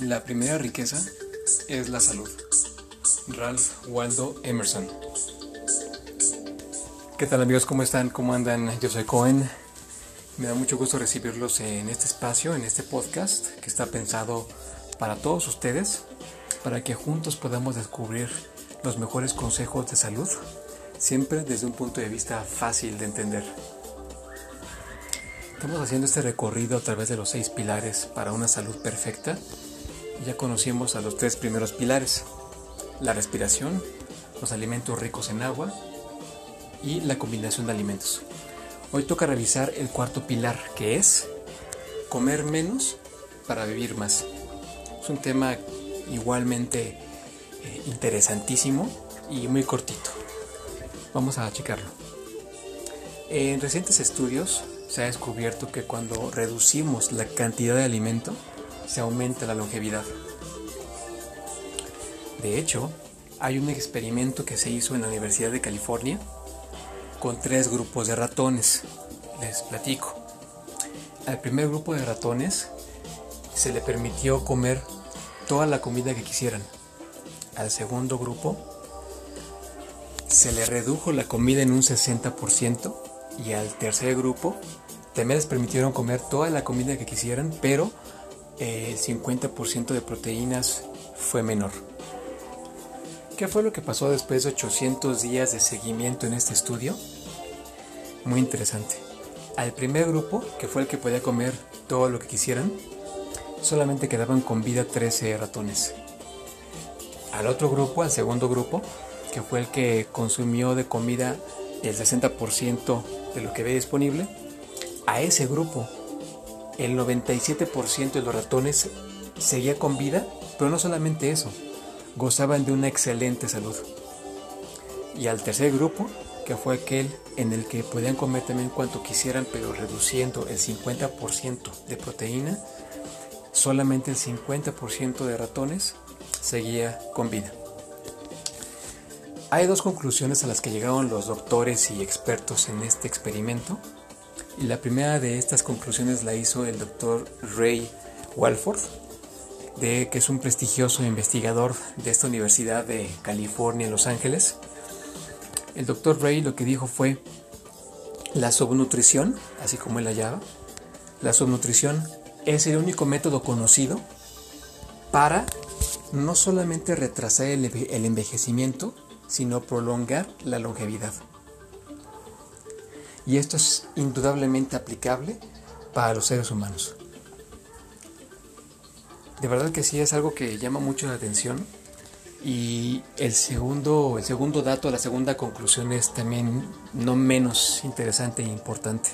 La primera riqueza es la salud. Ralph Waldo Emerson. ¿Qué tal amigos? ¿Cómo están? ¿Cómo andan? Yo soy Cohen. Me da mucho gusto recibirlos en este espacio, en este podcast que está pensado para todos ustedes, para que juntos podamos descubrir los mejores consejos de salud, siempre desde un punto de vista fácil de entender. Estamos haciendo este recorrido a través de los seis pilares para una salud perfecta ya conocimos a los tres primeros pilares, la respiración, los alimentos ricos en agua y la combinación de alimentos. Hoy toca revisar el cuarto pilar, que es comer menos para vivir más. Es un tema igualmente eh, interesantísimo y muy cortito. Vamos a checarlo. En recientes estudios se ha descubierto que cuando reducimos la cantidad de alimento, se aumenta la longevidad. De hecho, hay un experimento que se hizo en la Universidad de California con tres grupos de ratones. Les platico. Al primer grupo de ratones se le permitió comer toda la comida que quisieran. Al segundo grupo se le redujo la comida en un 60% y al tercer grupo también les permitieron comer toda la comida que quisieran, pero el 50% de proteínas fue menor. ¿Qué fue lo que pasó después de 800 días de seguimiento en este estudio? Muy interesante. Al primer grupo, que fue el que podía comer todo lo que quisieran, solamente quedaban con vida 13 ratones. Al otro grupo, al segundo grupo, que fue el que consumió de comida el 60% de lo que había disponible, a ese grupo el 97% de los ratones seguía con vida, pero no solamente eso, gozaban de una excelente salud. Y al tercer grupo, que fue aquel en el que podían comer también cuanto quisieran, pero reduciendo el 50% de proteína, solamente el 50% de ratones seguía con vida. Hay dos conclusiones a las que llegaron los doctores y expertos en este experimento y la primera de estas conclusiones la hizo el doctor Ray Walford, de, que es un prestigioso investigador de esta Universidad de California en Los Ángeles. El doctor Ray lo que dijo fue la subnutrición, así como él la llama, la subnutrición es el único método conocido para no solamente retrasar el envejecimiento, sino prolongar la longevidad y esto es indudablemente aplicable para los seres humanos. De verdad que sí es algo que llama mucho la atención y el segundo, el segundo dato, la segunda conclusión es también no menos interesante e importante.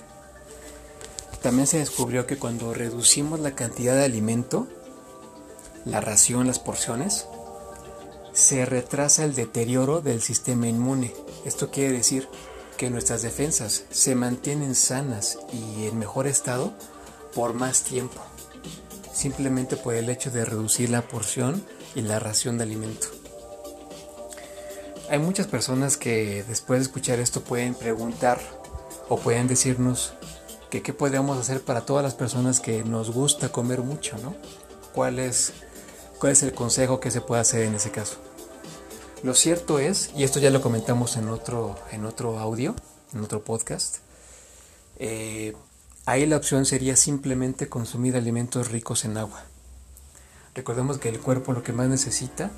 También se descubrió que cuando reducimos la cantidad de alimento, la ración, las porciones, se retrasa el deterioro del sistema inmune. Esto quiere decir que nuestras defensas se mantienen sanas y en mejor estado por más tiempo, simplemente por el hecho de reducir la porción y la ración de alimento. Hay muchas personas que después de escuchar esto pueden preguntar o pueden decirnos que qué podemos hacer para todas las personas que nos gusta comer mucho, ¿no? ¿Cuál es, cuál es el consejo que se puede hacer en ese caso? Lo cierto es, y esto ya lo comentamos en otro, en otro audio, en otro podcast, eh, ahí la opción sería simplemente consumir alimentos ricos en agua. Recordemos que el cuerpo lo que más necesita,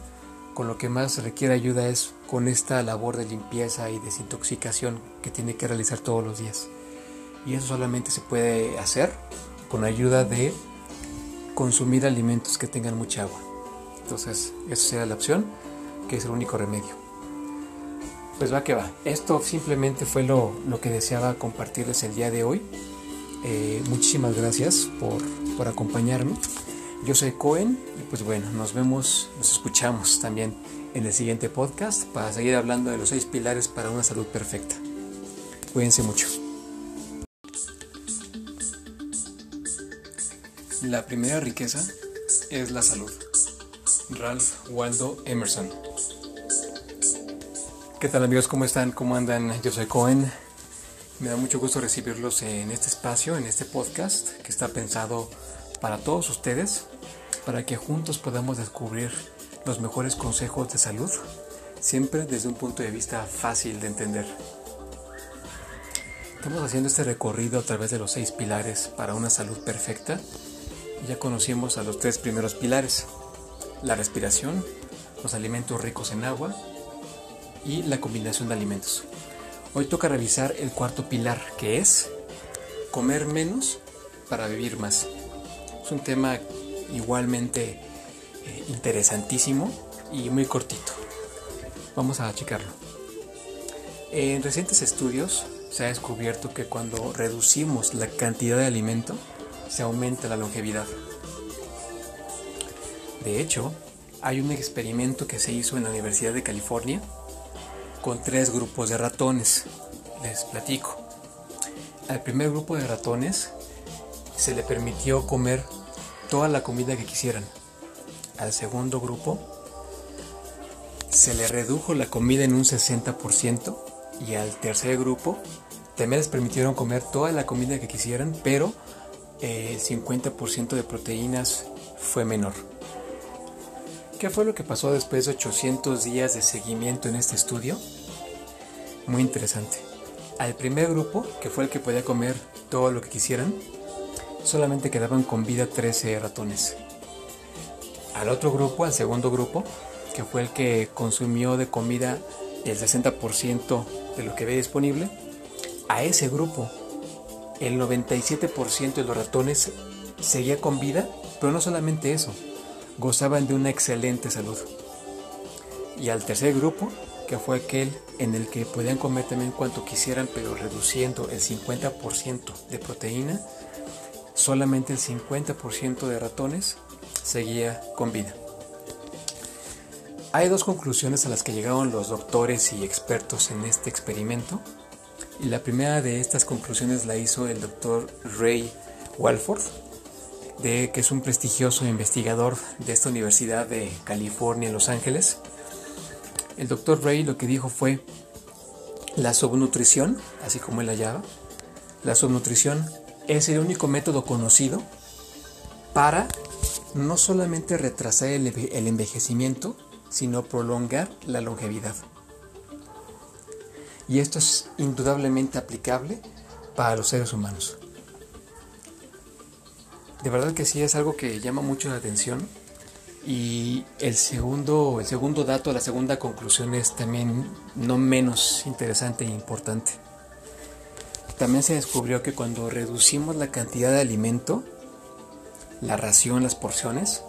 con lo que más requiere ayuda es con esta labor de limpieza y desintoxicación que tiene que realizar todos los días. Y eso solamente se puede hacer con ayuda de consumir alimentos que tengan mucha agua. Entonces, esa sería la opción que es el único remedio. Pues va que va. Esto simplemente fue lo, que deseaba compartirles el día de hoy. Eh, muchísimas gracias por, por acompañarme. Yo soy Cohen y pues bueno, nos vemos, nos escuchamos también en el siguiente podcast para seguir hablando de los seis pilares para una salud perfecta. Cuídense mucho. La primera riqueza es la salud. Ralph Waldo Emerson. ¿Qué tal amigos? ¿Cómo están? ¿Cómo andan? Yo soy Cohen. Me da mucho gusto recibirlos en este espacio, en este podcast que está pensado para todos ustedes, para que juntos podamos descubrir los mejores consejos de salud, siempre desde un punto de vista fácil de entender. Estamos haciendo este recorrido a través de los seis pilares para una salud perfecta. Ya conocimos a los tres primeros pilares, la respiración, los alimentos ricos en agua y la combinación de alimentos. Hoy toca revisar el cuarto pilar, que es comer menos para vivir más. Es un tema igualmente eh, interesantísimo y muy cortito. Vamos a checarlo. En recientes estudios se ha descubierto que cuando reducimos la cantidad de alimento, se aumenta la longevidad. De hecho, hay un experimento que se hizo en la Universidad de California con tres grupos de ratones. Les platico. Al primer grupo de ratones se le permitió comer toda la comida que quisieran. Al segundo grupo se le redujo la comida en un 60% y al tercer grupo también les permitieron comer toda la comida que quisieran, pero el 50% de proteínas fue menor. ¿Qué fue lo que pasó después de 800 días de seguimiento en este estudio? Muy interesante. Al primer grupo, que fue el que podía comer todo lo que quisieran, solamente quedaban con vida 13 ratones. Al otro grupo, al segundo grupo, que fue el que consumió de comida el 60% de lo que había disponible, a ese grupo el 97% de los ratones seguía con vida, pero no solamente eso, gozaban de una excelente salud. Y al tercer grupo, que fue aquel en el que podían comer también cuanto quisieran, pero reduciendo el 50% de proteína, solamente el 50% de ratones seguía con vida. Hay dos conclusiones a las que llegaron los doctores y expertos en este experimento. Y la primera de estas conclusiones la hizo el doctor Ray Walford, que es un prestigioso investigador de esta Universidad de California en Los Ángeles. El doctor Ray lo que dijo fue, la subnutrición, así como él la llama, la subnutrición es el único método conocido para no solamente retrasar el envejecimiento, sino prolongar la longevidad. Y esto es indudablemente aplicable para los seres humanos. De verdad que sí es algo que llama mucho la atención. Y el segundo, el segundo dato, la segunda conclusión es también no menos interesante e importante. También se descubrió que cuando reducimos la cantidad de alimento, la ración, las porciones,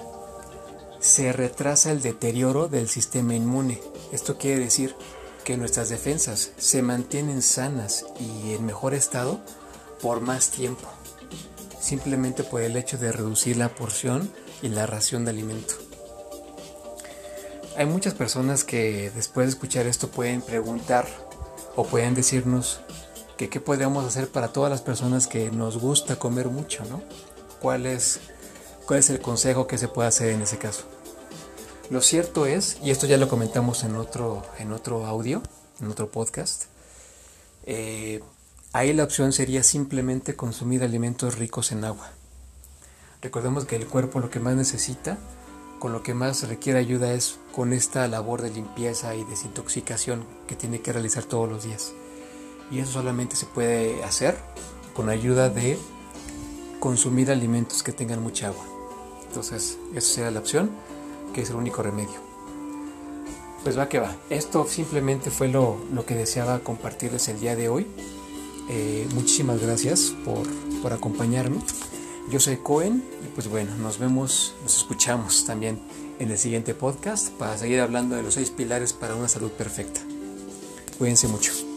se retrasa el deterioro del sistema inmune. Esto quiere decir que nuestras defensas se mantienen sanas y en mejor estado por más tiempo simplemente por el hecho de reducir la porción y la ración de alimento. Hay muchas personas que después de escuchar esto pueden preguntar o pueden decirnos que qué podemos hacer para todas las personas que nos gusta comer mucho, ¿no? ¿Cuál es, cuál es el consejo que se puede hacer en ese caso? Lo cierto es, y esto ya lo comentamos en otro, en otro audio, en otro podcast, eh, Ahí la opción sería simplemente consumir alimentos ricos en agua. Recordemos que el cuerpo lo que más necesita, con lo que más requiere ayuda es con esta labor de limpieza y desintoxicación que tiene que realizar todos los días. Y eso solamente se puede hacer con ayuda de consumir alimentos que tengan mucha agua. Entonces, esa sería la opción, que es el único remedio. Pues va que va. Esto simplemente fue lo, lo que deseaba compartirles el día de hoy. Eh, muchísimas gracias por, por acompañarme. Yo soy Cohen y pues bueno, nos vemos, nos escuchamos también en el siguiente podcast para seguir hablando de los seis pilares para una salud perfecta. Cuídense mucho.